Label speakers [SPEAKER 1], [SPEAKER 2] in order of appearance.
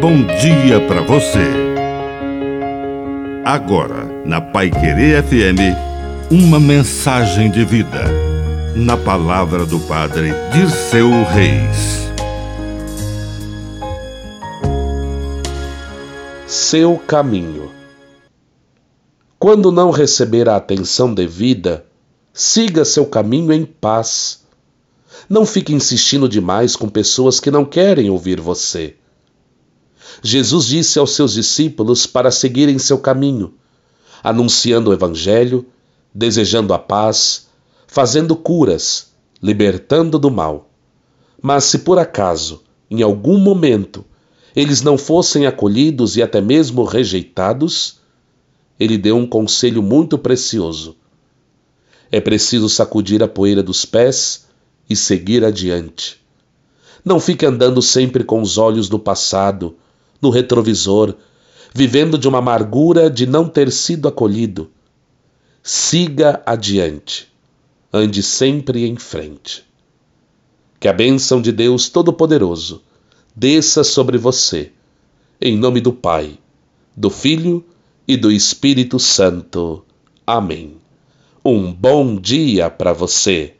[SPEAKER 1] bom dia para você. Agora, na Pai Querer FM, uma mensagem de vida. Na palavra do Padre Dirceu Reis.
[SPEAKER 2] Seu caminho. Quando não receber a atenção devida, siga seu caminho em paz. Não fique insistindo demais com pessoas que não querem ouvir você. Jesus disse aos seus discípulos para seguirem seu caminho, anunciando o Evangelho, desejando a paz, fazendo curas, libertando do mal. Mas se por acaso, em algum momento, eles não fossem acolhidos e até mesmo rejeitados, ele deu um conselho muito precioso. É preciso sacudir a poeira dos pés e seguir adiante. Não fique andando sempre com os olhos no passado, no retrovisor, vivendo de uma amargura de não ter sido acolhido. Siga adiante. Ande sempre em frente. Que a bênção de Deus Todo-Poderoso desça sobre você, em nome do Pai, do Filho e do Espírito Santo. Amém. Um bom dia para você.